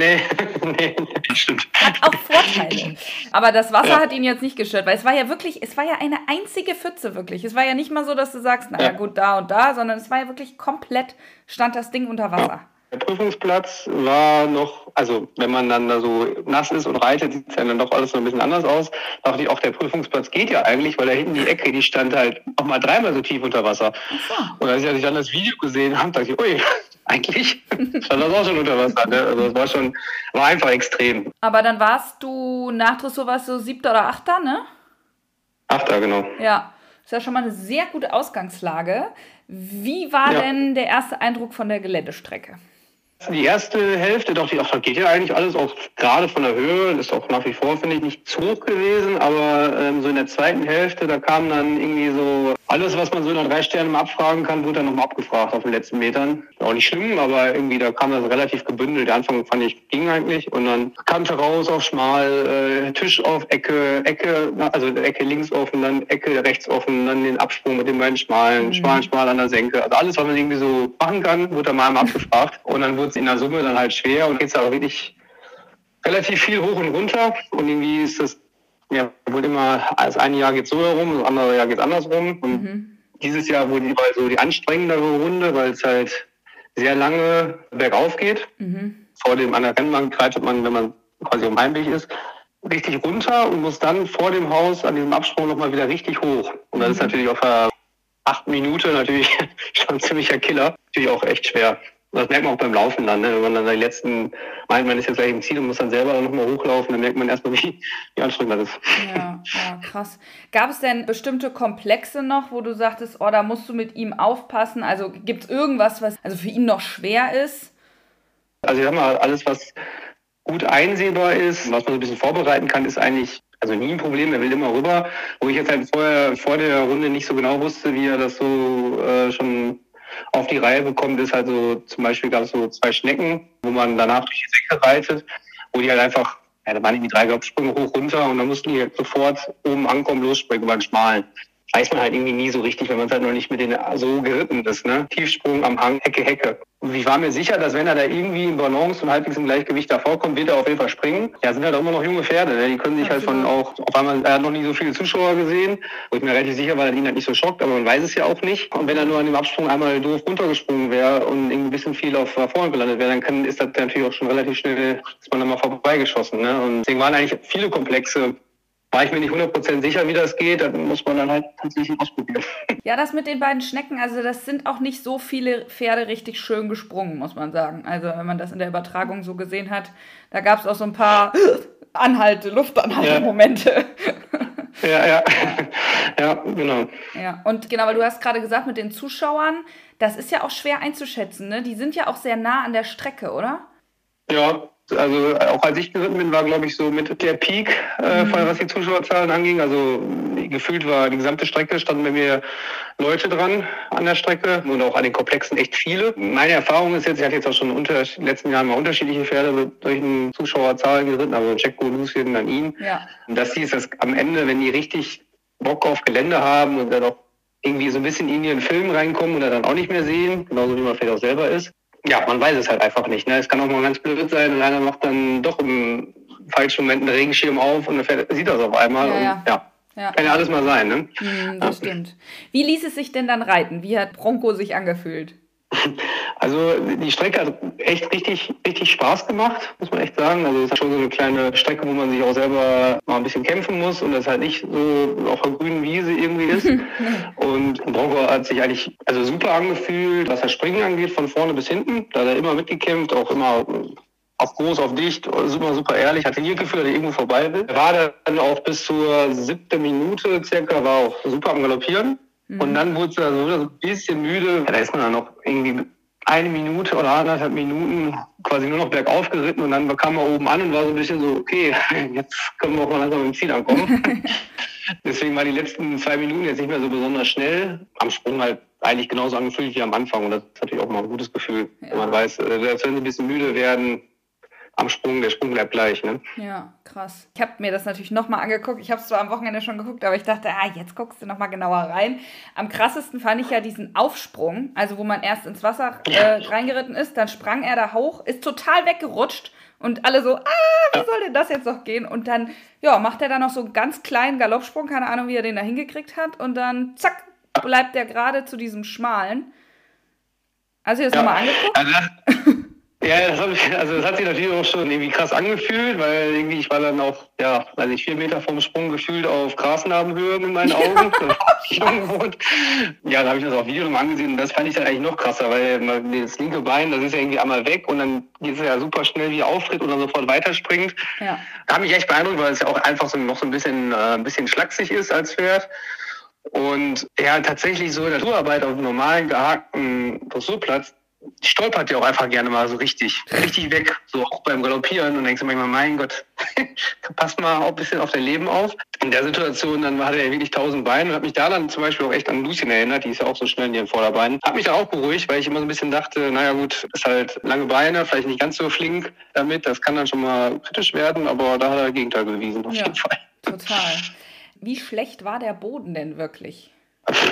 nee, nee, stimmt. Hat auch Vorteile. Aber das Wasser ja. hat ihn jetzt nicht gestört, weil es war ja wirklich, es war ja eine einzige Pfütze wirklich. Es war ja nicht mal so, dass du sagst, naja ja. gut, da und da, sondern es war ja wirklich komplett, stand das Ding unter Wasser. Der Prüfungsplatz war noch, also wenn man dann da so nass ist und reitet, sieht es ja dann doch alles so ein bisschen anders aus. Dachte ich auch, der Prüfungsplatz geht ja eigentlich, weil da hinten die Ecke, die stand halt auch mal dreimal so tief unter Wasser. Und als ich dann das Video gesehen habe, dachte ich, ui, eigentlich stand das auch schon unter Wasser. Ne? Also es war schon, war einfach extrem. Aber dann warst du nach Dressur warst du siebter oder achter, ne? Achter, genau. Ja. Das ist ja schon mal eine sehr gute Ausgangslage. Wie war ja. denn der erste Eindruck von der Geländestrecke? Die erste Hälfte dachte ich, ach, das geht ja eigentlich alles auch gerade von der Höhe, ist auch nach wie vor, finde ich, nicht zu hoch gewesen, aber ähm, so in der zweiten Hälfte, da kam dann irgendwie so alles, was man so in der drei Sterne mal abfragen kann, wurde dann nochmal abgefragt auf den letzten Metern. Auch nicht schlimm, aber irgendwie da kam das relativ gebündelt. Anfang fand ich ging eigentlich und dann Kante raus auf schmal, äh, Tisch auf Ecke, Ecke, also Ecke links offen, dann Ecke rechts offen, dann den Absprung mit den beiden schmalen, mhm. schmalen, schmal an der Senke. Also alles, was man irgendwie so machen kann, wurde dann mal abgefragt und dann wurde es in der Summe dann halt schwer und geht's aber wirklich relativ viel hoch und runter und irgendwie ist das ja, wohl immer, das eine Jahr geht so herum, das andere Jahr geht andersrum. Und mhm. dieses Jahr wurde war so die anstrengendere Runde, weil es halt sehr lange bergauf geht. Mhm. Vor dem an der Rennbank greift man, wenn man quasi am Heimweg ist, richtig runter und muss dann vor dem Haus an diesem Absprung nochmal wieder richtig hoch. Und das mhm. ist natürlich auf der acht Minute natürlich schon ein ziemlicher Killer. Natürlich auch echt schwer. Das merkt man auch beim Laufen dann, ne? wenn man dann die letzten, meint man ist jetzt gleich im Ziel und muss dann selber nochmal hochlaufen, dann merkt man erstmal, wie, wie anstrengend das ist. Ja, ja, krass. Gab es denn bestimmte Komplexe noch, wo du sagtest, oh, da musst du mit ihm aufpassen? Also gibt es irgendwas, was also für ihn noch schwer ist? Also ich sag mal, alles, was gut einsehbar ist, was man so ein bisschen vorbereiten kann, ist eigentlich also nie ein Problem, er will immer rüber. Wo ich jetzt halt vorher vor der Runde nicht so genau wusste, wie er das so äh, schon auf die Reihe bekommt, ist halt so, zum Beispiel gab es so zwei Schnecken, wo man danach durch die Säcke reitet, wo die halt einfach, ja, da waren irgendwie drei Kopfsprünge hoch runter und dann mussten die halt sofort oben ankommen, losspringen über den Schmalen weiß man halt irgendwie nie so richtig, wenn man es halt noch nicht mit denen so geritten ist. Ne? Tiefsprung am Hang, Hecke, Hecke. Und ich war mir sicher, dass wenn er da irgendwie in Balance und halbwegs im Gleichgewicht davor kommt, wird er auf jeden Fall springen. Ja, sind halt auch immer noch junge Pferde. Ne? Die können sich halt von auch, auf einmal, er hat noch nie so viele Zuschauer gesehen, wo ich mir relativ sicher war, dass ihn halt nicht so schockt, aber man weiß es ja auch nicht. Und wenn er nur an dem Absprung einmal doof runtergesprungen wäre und irgendwie ein bisschen viel auf vorne gelandet wäre, dann kann, ist das natürlich auch schon relativ schnell, ist man dann mal vorbeigeschossen. Ne? Und deswegen waren eigentlich viele Komplexe war ich mir nicht 100% sicher, wie das geht, dann muss man dann halt tatsächlich ausprobieren. Ja, das mit den beiden Schnecken, also das sind auch nicht so viele Pferde richtig schön gesprungen, muss man sagen. Also wenn man das in der Übertragung so gesehen hat, da gab es auch so ein paar Anhalte, Luftanhalte-Momente. Ja. ja, ja. Ja, genau. Ja, und genau, weil du hast gerade gesagt mit den Zuschauern, das ist ja auch schwer einzuschätzen, ne? Die sind ja auch sehr nah an der Strecke, oder? Ja, also auch als ich geritten bin, war glaube ich so mit der Peak, äh, mhm. was die Zuschauerzahlen anging. Also gefühlt war die gesamte Strecke, standen bei mir Leute dran an der Strecke und auch an den Komplexen echt viele. Meine Erfahrung ist jetzt, ich hatte jetzt auch schon in den letzten Jahren mal unterschiedliche Pferde mit solchen Zuschauerzahlen geritten, also Jacko, Lucien, dann ihn. Ja. Und das hieß, dass am Ende, wenn die richtig Bock auf Gelände haben und dann auch irgendwie so ein bisschen in ihren Film reinkommen oder dann auch nicht mehr sehen, genauso wie man vielleicht auch selber ist, ja, man weiß es halt einfach nicht. Ne? Es kann auch mal ganz blöd sein und einer macht dann doch im falschen Moment einen Regenschirm auf und dann sieht das auf einmal. Ja, und, ja. ja. Ja. Kann ja alles mal sein, ne? Mm, das ja. stimmt. Wie ließ es sich denn dann reiten? Wie hat Bronco sich angefühlt? Also die Strecke hat echt richtig, richtig Spaß gemacht, muss man echt sagen. Also es ist schon so eine kleine Strecke, wo man sich auch selber mal ein bisschen kämpfen muss und das halt nicht so auf der grünen Wiese irgendwie ist. und Bronco hat sich eigentlich also super angefühlt, was das Springen angeht, von vorne bis hinten. Da hat er immer mitgekämpft, auch immer auf groß, auf dicht, super, super ehrlich. Hatte nie Gefühl, dass er irgendwo vorbei will. Er war dann auch bis zur siebten Minute circa, war auch super am Galoppieren. Mhm. Und dann wurde es also so ein bisschen müde. Ja, da ist man dann noch irgendwie eine Minute oder anderthalb Minuten quasi nur noch bergauf geritten und dann kam er oben an und war so ein bisschen so, okay, jetzt können wir auch mal langsam im Ziel ankommen. Deswegen waren die letzten zwei Minuten jetzt nicht mehr so besonders schnell. Am Sprung halt eigentlich genauso angefühlt wie am Anfang und das ist natürlich auch mal ein gutes Gefühl, ja. wenn man weiß, äh, selbst wenn sie ein bisschen müde werden, am Sprung, der Sprung bleibt gleich. Ne? Ja, krass. Ich habe mir das natürlich nochmal angeguckt. Ich habe es zwar am Wochenende schon geguckt, aber ich dachte, ah, jetzt guckst du nochmal genauer rein. Am krassesten fand ich ja diesen Aufsprung, also wo man erst ins Wasser äh, reingeritten ist, dann sprang er da hoch, ist total weggerutscht und alle so, ah, wie soll denn das jetzt noch gehen? Und dann, ja, macht er da noch so einen ganz kleinen Galoppsprung, keine Ahnung, wie er den da hingekriegt hat. Und dann, zack, bleibt er gerade zu diesem schmalen. Hast du das ja. nochmal angeguckt? Also, ja, das, ich, also das hat sich natürlich auch schon irgendwie krass angefühlt, weil irgendwie ich war dann auch, ja, weiß ich, vier Meter vom Sprung gefühlt auf Grasnarbenhöhe in meinen Augen. ja, da habe ich das auf Video nochmal angesehen und das fand ich dann eigentlich noch krasser, weil das linke Bein, das ist ja irgendwie einmal weg und dann geht es ja super schnell wie auftritt und dann sofort weiterspringt. Ja. Da hat mich echt beeindruckt, weil es ja auch einfach so noch so ein bisschen, äh, ein bisschen schlaksig ist als Pferd. Und ja, tatsächlich so in der Tourarbeit auf einem normalen gehakten Dressurplatz, stolpert ja auch einfach gerne mal so richtig, richtig weg, so auch beim Galoppieren und denkst du manchmal, mein Gott, passt mal auch ein bisschen auf dein Leben auf. In der Situation, dann hatte er wirklich tausend Beine und hat mich da dann zum Beispiel auch echt an Lucien erinnert, die ist ja auch so schnell in ihren Vorderbeinen. Hat mich da auch beruhigt, weil ich immer so ein bisschen dachte, naja gut, ist halt lange Beine, vielleicht nicht ganz so flink damit, das kann dann schon mal kritisch werden, aber da hat er Gegenteil bewiesen, auf ja, jeden Fall. Total. Wie schlecht war der Boden denn wirklich?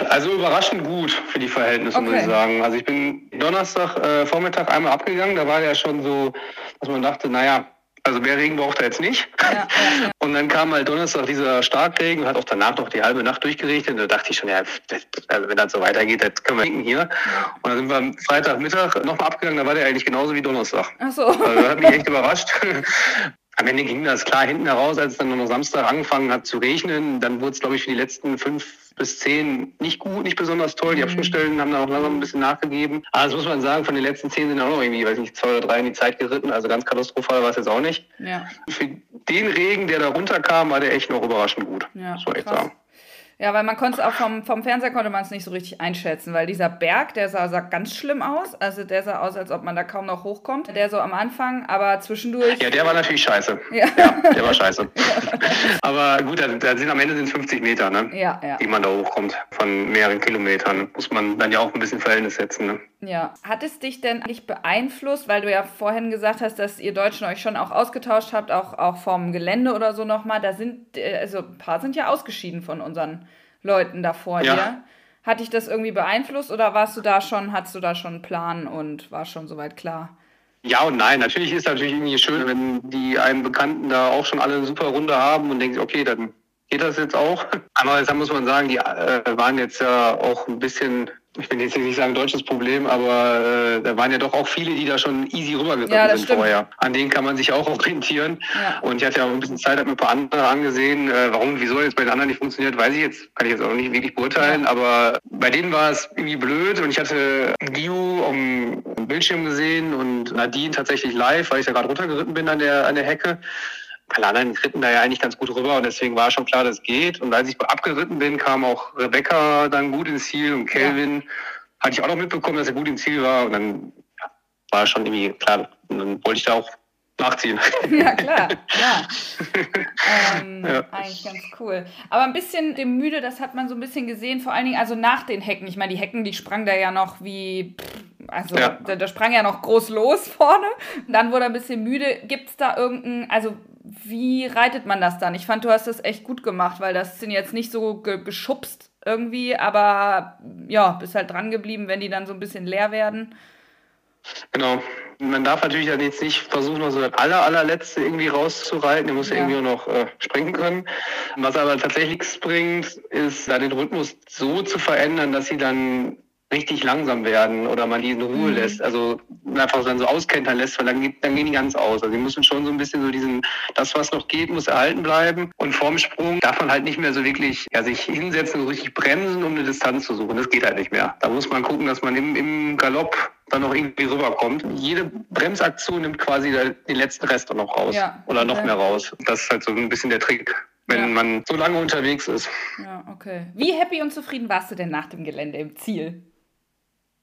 Also überraschend gut für die Verhältnisse, okay. muss ich sagen. Also ich bin Donnerstag äh, Vormittag einmal abgegangen, da war ja schon so, dass man dachte, naja, also mehr Regen braucht er jetzt nicht. Ja, ja, ja. Und dann kam halt Donnerstag dieser Starkregen, hat auch danach noch die halbe Nacht durchgerichtet. Und da dachte ich schon, ja, also wenn das so weitergeht, dann können wir hinken hier. Und dann sind wir am Freitagmittag nochmal abgegangen, da war der eigentlich genauso wie Donnerstag. Ach so. Also das hat mich echt überrascht. Am Ende ging das klar hinten heraus, als es dann noch Samstag angefangen hat zu regnen. Dann wurde es, glaube ich, für die letzten fünf bis zehn nicht gut, nicht besonders toll. Die mhm. Abschlussstellen haben dann auch langsam ein bisschen nachgegeben. Aber das muss man sagen, von den letzten zehn sind auch noch irgendwie, weiß nicht, zwei oder drei in die Zeit geritten. Also ganz katastrophal war es jetzt auch nicht. Ja. Für den Regen, der da runterkam, war der echt noch überraschend gut. Ja, das muss ich sagen. Ja, weil man konnte es auch vom, vom Fernseher konnte man es nicht so richtig einschätzen, weil dieser Berg, der sah, sah ganz schlimm aus. Also der sah aus, als ob man da kaum noch hochkommt. Der so am Anfang, aber zwischendurch. Ja, der war natürlich scheiße. Ja, ja der war scheiße. aber gut, da, da sind am Ende sind 50 Meter, ne? Ja, ja. Die man da hochkommt von mehreren Kilometern. Muss man dann ja auch ein bisschen Verhältnis setzen, ne? Ja. Hat es dich denn eigentlich beeinflusst, weil du ja vorhin gesagt hast, dass ihr Deutschen euch schon auch ausgetauscht habt, auch, auch vom Gelände oder so nochmal? Da sind, äh, also ein paar sind ja ausgeschieden von unseren Leuten da vor ja. dir. Hat dich das irgendwie beeinflusst oder warst du da schon, hattest du da schon einen Plan und war schon soweit klar? Ja und nein. Natürlich ist es natürlich irgendwie schön, wenn die einen Bekannten da auch schon alle eine super Runde haben und denken, okay, dann geht das jetzt auch. Aber jetzt muss man sagen, die äh, waren jetzt ja auch ein bisschen ich will jetzt nicht sagen deutsches Problem, aber äh, da waren ja doch auch viele, die da schon easy rübergegangen ja, sind stimmt. vorher. An denen kann man sich auch orientieren. Ja. Und ich hatte ja auch ein bisschen Zeit, habe mir ein paar andere angesehen. Äh, warum, wieso jetzt bei den anderen nicht funktioniert, weiß ich jetzt, kann ich jetzt auch nicht wirklich beurteilen. Ja. Aber bei denen war es irgendwie blöd und ich hatte Giu am Bildschirm gesehen und Nadine tatsächlich live, weil ich ja gerade runtergeritten bin an der, an der Hecke. Anderen ritten da ja eigentlich ganz gut rüber und deswegen war schon klar, das geht. Und als ich abgeritten bin, kam auch Rebecca dann gut ins Ziel und Kelvin ja. hatte ich auch noch mitbekommen, dass er gut im Ziel war und dann ja, war schon irgendwie klar, und dann wollte ich da auch nachziehen. Ja, klar, ja. ähm, ja. Eigentlich ganz cool. Aber ein bisschen dem müde, das hat man so ein bisschen gesehen, vor allen Dingen also nach den Hecken. Ich meine, die Hecken, die sprang da ja noch wie, also ja. da, da, sprang ja noch groß los vorne. Und dann wurde er ein bisschen müde. Gibt es da irgendein, also wie reitet man das dann? Ich fand, du hast das echt gut gemacht, weil das sind jetzt nicht so ge geschubst irgendwie, aber ja, bist halt dran geblieben, wenn die dann so ein bisschen leer werden. Genau. Man darf natürlich dann jetzt nicht versuchen, noch so das aller, allerletzte irgendwie rauszureiten. Der muss ja. irgendwie noch äh, springen können. Was aber tatsächlich bringt, ist, da den Rhythmus so zu verändern, dass sie dann richtig langsam werden oder man die in Ruhe mhm. lässt, also einfach dann so auskentern lässt, weil dann, dann gehen die ganz aus. Also die müssen schon so ein bisschen so diesen, das was noch geht, muss erhalten bleiben und vorm Sprung darf man halt nicht mehr so wirklich ja, sich hinsetzen und richtig bremsen, um eine Distanz zu suchen. Das geht halt nicht mehr. Da muss man gucken, dass man im, im Galopp dann noch irgendwie rüberkommt. Jede Bremsaktion nimmt quasi den letzten Rest noch raus ja, oder noch mehr raus. Das ist halt so ein bisschen der Trick wenn ja. man so lange unterwegs ist. Ja, okay. Wie happy und zufrieden warst du denn nach dem Gelände im Ziel?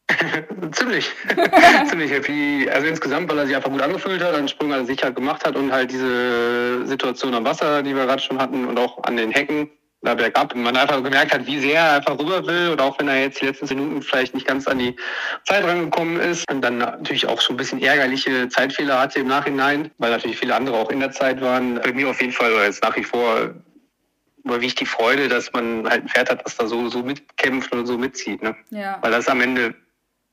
ziemlich, ziemlich happy. Also insgesamt, weil er sich einfach gut angefühlt hat, einen Sprung an sich halt gemacht hat und halt diese Situation am Wasser, die wir gerade schon hatten und auch an den Hecken da bergab. Und man einfach gemerkt hat, wie sehr er einfach rüber will und auch wenn er jetzt die letzten Minuten vielleicht nicht ganz an die Zeit rangekommen ist und dann natürlich auch schon ein bisschen ärgerliche Zeitfehler hatte im Nachhinein, weil natürlich viele andere auch in der Zeit waren. Bei mir auf jeden Fall, oder jetzt nach wie vor überwiegt die Freude, dass man halt ein Pferd hat, das da so, so mitkämpft und so mitzieht. Ne? Ja. Weil das am Ende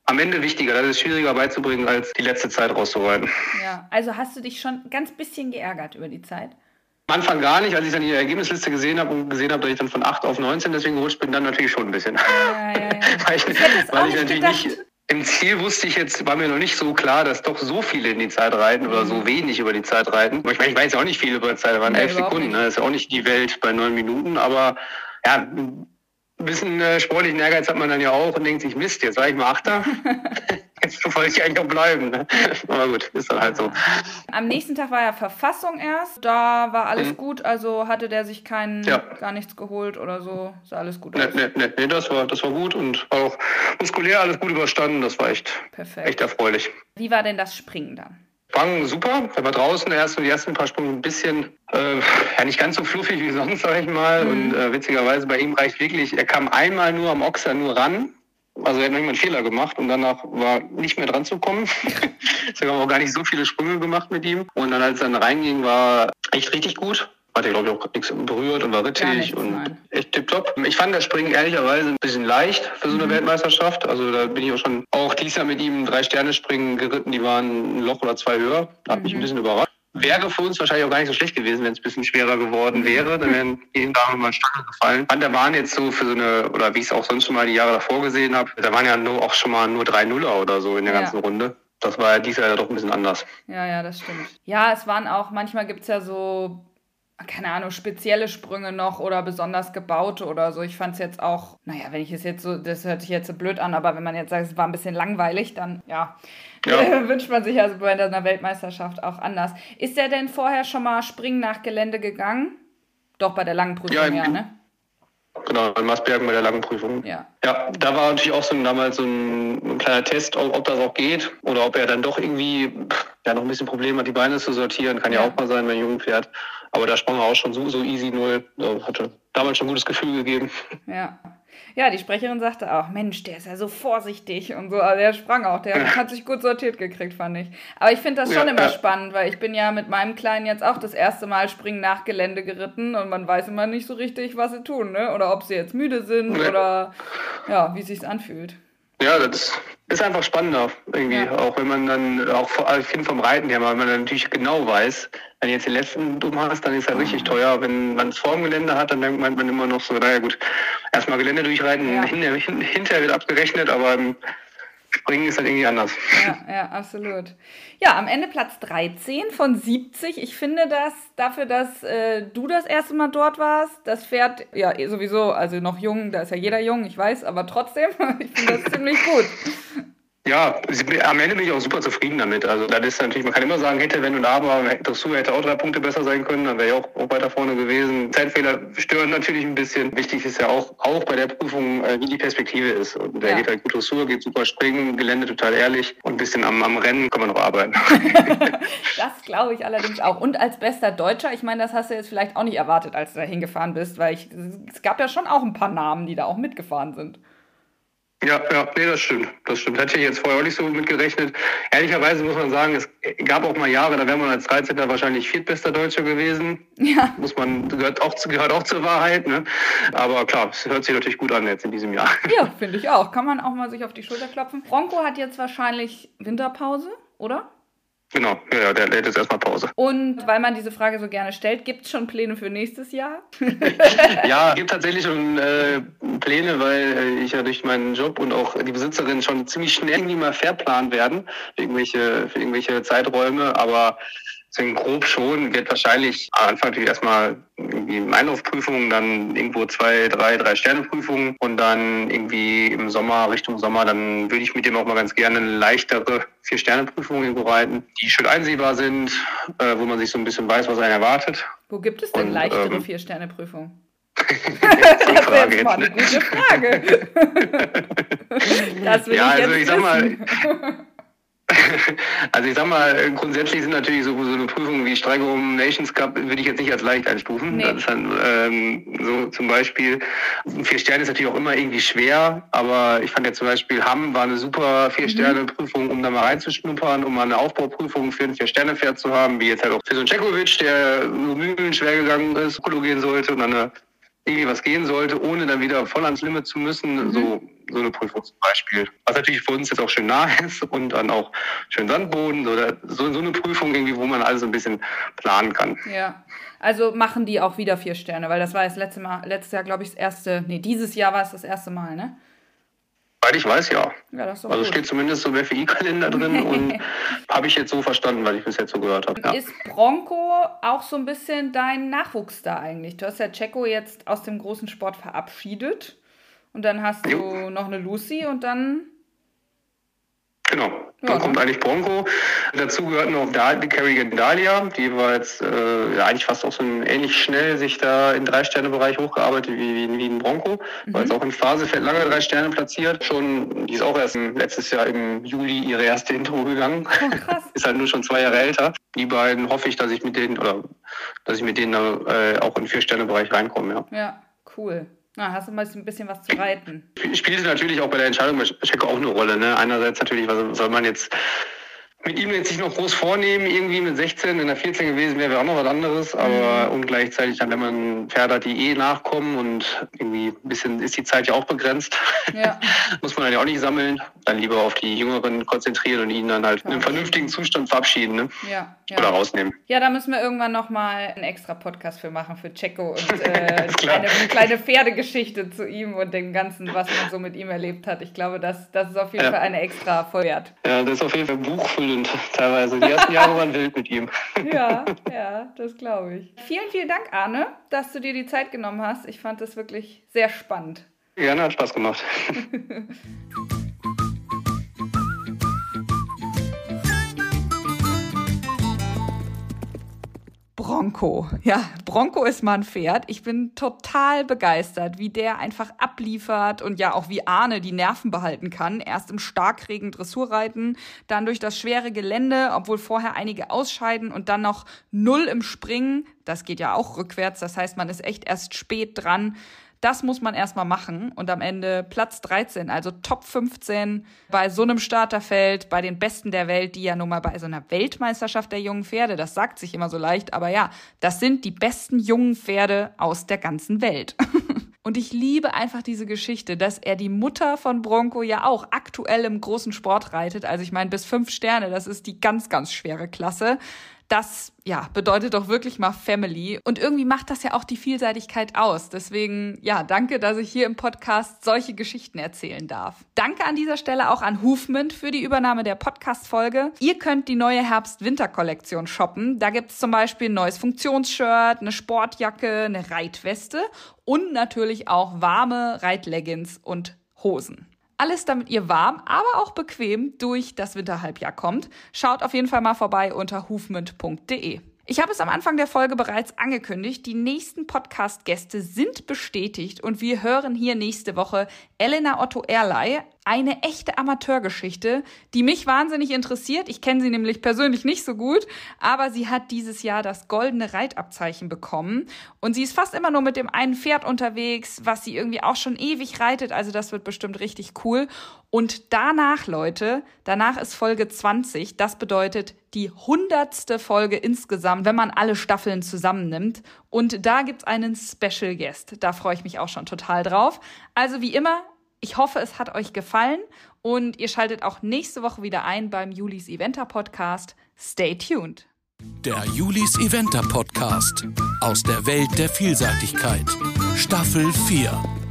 am Ende wichtiger. Das ist schwieriger beizubringen, als die letzte Zeit rauszureiten. Ja, also hast du dich schon ganz bisschen geärgert über die Zeit? Am Anfang gar nicht, als ich dann die Ergebnisliste gesehen habe und gesehen habe, dass ich dann von 8 auf 19 deswegen gerutscht bin, dann natürlich schon ein bisschen. Ja, ja, ja. weil ich, weil ich natürlich gedacht. nicht. Im Ziel wusste ich jetzt, war mir noch nicht so klar, dass doch so viele in die Zeit reiten oder so mhm. wenig über die Zeit reiten. Ich meine, ich weiß auch nicht viel über die Zeit, waren elf Sekunden, ne? das ist auch nicht die Welt bei neun Minuten, aber ja, ein bisschen äh, sportlichen Ehrgeiz hat man dann ja auch und denkt sich, Mist, jetzt war ich mal Achter. jetzt wollte ich eigentlich auch bleiben. Ne? Aber gut, ist dann halt so. Am nächsten Tag war ja Verfassung erst. Da war alles mhm. gut, also hatte der sich keinen, ja. gar nichts geholt oder so. Sah alles gut nee, aus. Nee, nee, nee, das war, das war gut und auch muskulär alles gut überstanden. Das war echt, Perfekt. echt erfreulich. Wie war denn das Springen dann? Sprang super. Er war draußen erst so die ersten paar Sprünge ein bisschen, äh, ja nicht ganz so fluffig wie sonst, sag ich mal. Mhm. Und äh, witzigerweise bei ihm reicht wirklich, er kam einmal nur am Ochser nur ran. Also er hat noch einen Fehler gemacht und danach war nicht mehr dran zu kommen. Deswegen haben wir auch gar nicht so viele Sprünge gemacht mit ihm. Und dann als er dann reinging, war echt richtig gut hat er, glaube ich, auch nichts berührt und war rittig und nein. echt tipptopp. Ich fand das Springen ehrlicherweise ein bisschen leicht für so eine mhm. Weltmeisterschaft. Also da bin ich auch schon auch dieses Jahr mit ihm drei Sterne springen geritten, die waren ein Loch oder zwei höher. Da hat mhm. mich ein mhm. bisschen überrascht. Wäre für uns wahrscheinlich auch gar nicht so schlecht gewesen, wenn es ein bisschen schwerer geworden mhm. wäre. Dann wären jeden Tag mal Stange gefallen. Und da waren jetzt so für so eine, oder wie ich es auch sonst schon mal die Jahre davor gesehen habe, da waren ja nur, auch schon mal nur drei Nuller oder so in der ja. ganzen Runde. Das war ja dieses Jahr doch ein bisschen anders. Ja, ja, das stimmt. Ja, es waren auch, manchmal gibt es ja so keine Ahnung, spezielle Sprünge noch oder besonders gebaute oder so. Ich fand es jetzt auch, naja, wenn ich es jetzt so, das hört sich jetzt so blöd an, aber wenn man jetzt sagt, es war ein bisschen langweilig, dann ja, ja. wünscht man sich also bei einer Weltmeisterschaft auch anders. Ist der denn vorher schon mal Springen nach Gelände gegangen? Doch, bei der langen Prüfung, ja, ja ne? Genau, in Maßbergen bei der langen Prüfung. Ja. ja, da war natürlich auch so ein, damals so ein, ein kleiner Test, ob, ob, das auch geht oder ob er dann doch irgendwie ja, noch ein bisschen Probleme hat, die Beine zu sortieren. Kann ja, ja auch mal sein, wenn ein Jungen fährt. Aber da sprang er auch schon so, so easy null. Hatte damals schon ein gutes Gefühl gegeben. Ja. Ja, die Sprecherin sagte auch, Mensch, der ist ja so vorsichtig und so. Also der sprang auch, der hat sich gut sortiert gekriegt, fand ich. Aber ich finde das schon ja, immer ja. spannend, weil ich bin ja mit meinem Kleinen jetzt auch das erste Mal Springen nach Gelände geritten und man weiß immer nicht so richtig, was sie tun, ne? Oder ob sie jetzt müde sind oder ja, wie es sich anfühlt. Ja, das ist einfach spannender irgendwie, ja. auch wenn man dann, auch ich finde vom Reiten her, weil man dann natürlich genau weiß, wenn du jetzt den letzten dumm hast, dann ist er richtig teuer. Wenn man es vor dem Gelände hat, dann denkt man immer noch so, naja gut, erstmal Gelände durchreiten, ja. hinterher, hinterher wird abgerechnet, aber Springen ist halt irgendwie anders. Ja, ja, absolut. Ja, am Ende Platz 13 von 70. Ich finde das dafür, dass äh, du das erste Mal dort warst, das Pferd, ja, sowieso, also noch jung, da ist ja jeder jung, ich weiß, aber trotzdem, ich finde das ziemlich gut. Ja, am Ende bin ich auch super zufrieden damit. Also das ist natürlich, man kann immer sagen, hätte, wenn und aber, Dressur hätte auch drei Punkte besser sein können, dann wäre ich auch, auch weiter vorne gewesen. Zeitfehler stören natürlich ein bisschen. Wichtig ist ja auch, auch bei der Prüfung, äh, wie die Perspektive ist. Und der ja. geht halt gut Dressur, geht super springen, Gelände total ehrlich und ein bisschen am, am Rennen kann man noch arbeiten. das glaube ich allerdings auch. Und als bester Deutscher, ich meine, das hast du jetzt vielleicht auch nicht erwartet, als du da hingefahren bist, weil ich, es gab ja schon auch ein paar Namen, die da auch mitgefahren sind. Ja, ja, nee, das stimmt. Das stimmt. Hätte ich jetzt vorher auch nicht so mitgerechnet. Ehrlicherweise muss man sagen, es gab auch mal Jahre, da wäre man als 13. wahrscheinlich viertbester Deutscher gewesen. Ja. Muss man, gehört auch, gehört auch zur Wahrheit, ne? Aber klar, es hört sich natürlich gut an jetzt in diesem Jahr. Ja, finde ich auch. Kann man auch mal sich auf die Schulter klopfen. Bronco hat jetzt wahrscheinlich Winterpause, oder? Genau, ja, der lädt jetzt erstmal Pause. Und weil man diese Frage so gerne stellt, gibt es schon Pläne für nächstes Jahr? ja, es gibt tatsächlich schon äh, Pläne, weil äh, ich ja durch meinen Job und auch die Besitzerin schon ziemlich schnell irgendwie mal verplant werden für irgendwelche, für irgendwelche Zeiträume. Aber Deswegen grob schon, wird wahrscheinlich am Anfang natürlich erstmal irgendwie Einlaufprüfungen, dann irgendwo zwei, drei, drei Sterneprüfungen und dann irgendwie im Sommer, Richtung Sommer, dann würde ich mit dem auch mal ganz gerne leichtere Vier-Sterne-Prüfung irgendwo reiten, die schön einsehbar sind, äh, wo man sich so ein bisschen weiß, was einen erwartet. Wo gibt es denn und, leichtere ähm, Vier-Sterne-Prüfungen? das wäre jetzt mal eine ne? gute Frage. das will ja, ich also ich sag mal, Also ich sag mal, grundsätzlich sind natürlich so, so eine Prüfung wie Steigerung Nations Cup würde ich jetzt nicht als leicht einstufen. Nee. Das ist dann ähm, so zum Beispiel, vier Sterne ist natürlich auch immer irgendwie schwer, aber ich fand ja zum Beispiel Hamm war eine super Vier-Sterne-Prüfung, um da mal reinzuschnuppern, um mal eine Aufbauprüfung für ein Vier-Sterne-Pferd zu haben, wie jetzt halt auch für so einen Cekovic, der so Mühlen schwer gegangen ist, Polo gehen sollte und dann eine irgendwie was gehen sollte, ohne dann wieder voll ans Limit zu müssen. Mhm. So, so eine Prüfung zum Beispiel. Was natürlich für uns jetzt auch schön nah ist und dann auch schön Sandboden. Oder so, so eine Prüfung irgendwie, wo man alles ein bisschen planen kann. Ja. Also machen die auch wieder vier Sterne, weil das war das letzte Mal, letztes Jahr, glaube ich, das erste, nee, dieses Jahr war es das erste Mal, ne? Soweit ich weiß, ja. ja also gut. steht zumindest so im FI-Kalender drin und habe ich jetzt so verstanden, weil ich bis jetzt so gehört habe. Ja. Ist Bronco auch so ein bisschen dein Nachwuchs da eigentlich? Du hast ja Checo jetzt aus dem großen Sport verabschiedet und dann hast jo. du noch eine Lucy und dann Genau. Dann ja, kommt eigentlich Bronco. Dazu gehört noch die Kerrigan Dahlia. Die war jetzt äh, ja, eigentlich fast auch so ein, ähnlich schnell sich da im Drei-Sterne-Bereich hochgearbeitet wie, wie, wie ein Bronco. Mhm. War jetzt auch im Phasefeld lange drei Sterne platziert. Schon, die ist auch erst letztes Jahr im Juli ihre erste Intro gegangen. Oh, ist halt nur schon zwei Jahre älter. Die beiden hoffe ich, dass ich mit denen oder dass ich mit denen äh, auch in Vier-Sterne-Bereich reinkomme, ja. Ja, cool. Na, hast du mal ein bisschen was zu reiten? Spielt natürlich auch bei der Entscheidung bei Checo auch eine Rolle. Ne? Einerseits natürlich, was soll man jetzt mit ihm jetzt nicht noch groß vornehmen, irgendwie mit 16, in der 14 gewesen wäre, wäre auch noch was anderes, aber mhm. und gleichzeitig dann, wenn man Pferde hat, die eh nachkommen und irgendwie ein bisschen ist die Zeit ja auch begrenzt, ja. muss man dann ja auch nicht sammeln, dann lieber auf die Jüngeren konzentrieren und ihn dann halt ja. in einem vernünftigen Zustand verabschieden, ne? Ja, ja. Oder rausnehmen. Ja, da müssen wir irgendwann nochmal einen extra Podcast für machen, für Checo und äh, eine, eine, kleine Pferdegeschichte zu ihm und dem Ganzen, was man so mit ihm erlebt hat. Ich glaube, das, das ist auf jeden Fall eine extra Vollwert. Ja, das ist auf jeden Fall buchfüllend sind teilweise. Die ersten Jahre waren wild mit ihm. Ja, ja, das glaube ich. Vielen, vielen Dank, Arne, dass du dir die Zeit genommen hast. Ich fand das wirklich sehr spannend. Gerne, hat Spaß gemacht. Bronco. Ja, Bronco ist mal ein Pferd. Ich bin total begeistert, wie der einfach abliefert und ja auch wie Arne die Nerven behalten kann. Erst im Starkregen Dressurreiten, dann durch das schwere Gelände, obwohl vorher einige ausscheiden und dann noch null im Springen. Das geht ja auch rückwärts. Das heißt, man ist echt erst spät dran. Das muss man erstmal machen und am Ende Platz 13, also Top 15 bei so einem Starterfeld, bei den Besten der Welt, die ja nun mal bei so einer Weltmeisterschaft der jungen Pferde, das sagt sich immer so leicht, aber ja, das sind die besten jungen Pferde aus der ganzen Welt. Und ich liebe einfach diese Geschichte, dass er die Mutter von Bronco ja auch aktuell im großen Sport reitet. Also ich meine, bis fünf Sterne, das ist die ganz, ganz schwere Klasse das ja bedeutet doch wirklich mal Family und irgendwie macht das ja auch die Vielseitigkeit aus. Deswegen ja, danke, dass ich hier im Podcast solche Geschichten erzählen darf. Danke an dieser Stelle auch an Hoofment für die Übernahme der Podcast Folge. Ihr könnt die neue Herbst-Winter Kollektion shoppen. Da gibt's zum Beispiel ein neues Funktionsshirt, eine Sportjacke, eine Reitweste und natürlich auch warme Reitleggings und Hosen. Alles, damit ihr warm, aber auch bequem durch das Winterhalbjahr kommt. Schaut auf jeden Fall mal vorbei unter hufmünd.de. Ich habe es am Anfang der Folge bereits angekündigt. Die nächsten Podcast-Gäste sind bestätigt und wir hören hier nächste Woche Elena Otto Erlei, eine echte Amateurgeschichte, die mich wahnsinnig interessiert. Ich kenne sie nämlich persönlich nicht so gut, aber sie hat dieses Jahr das goldene Reitabzeichen bekommen und sie ist fast immer nur mit dem einen Pferd unterwegs, was sie irgendwie auch schon ewig reitet. Also das wird bestimmt richtig cool. Und danach, Leute, danach ist Folge 20. Das bedeutet die hundertste Folge insgesamt, wenn man alle Staffeln zusammennimmt. Und da gibt's einen Special Guest. Da freue ich mich auch schon total drauf. Also wie immer, ich hoffe, es hat euch gefallen und ihr schaltet auch nächste Woche wieder ein beim Julis Eventer Podcast. Stay tuned. Der Julis Eventer Podcast aus der Welt der Vielseitigkeit. Staffel 4.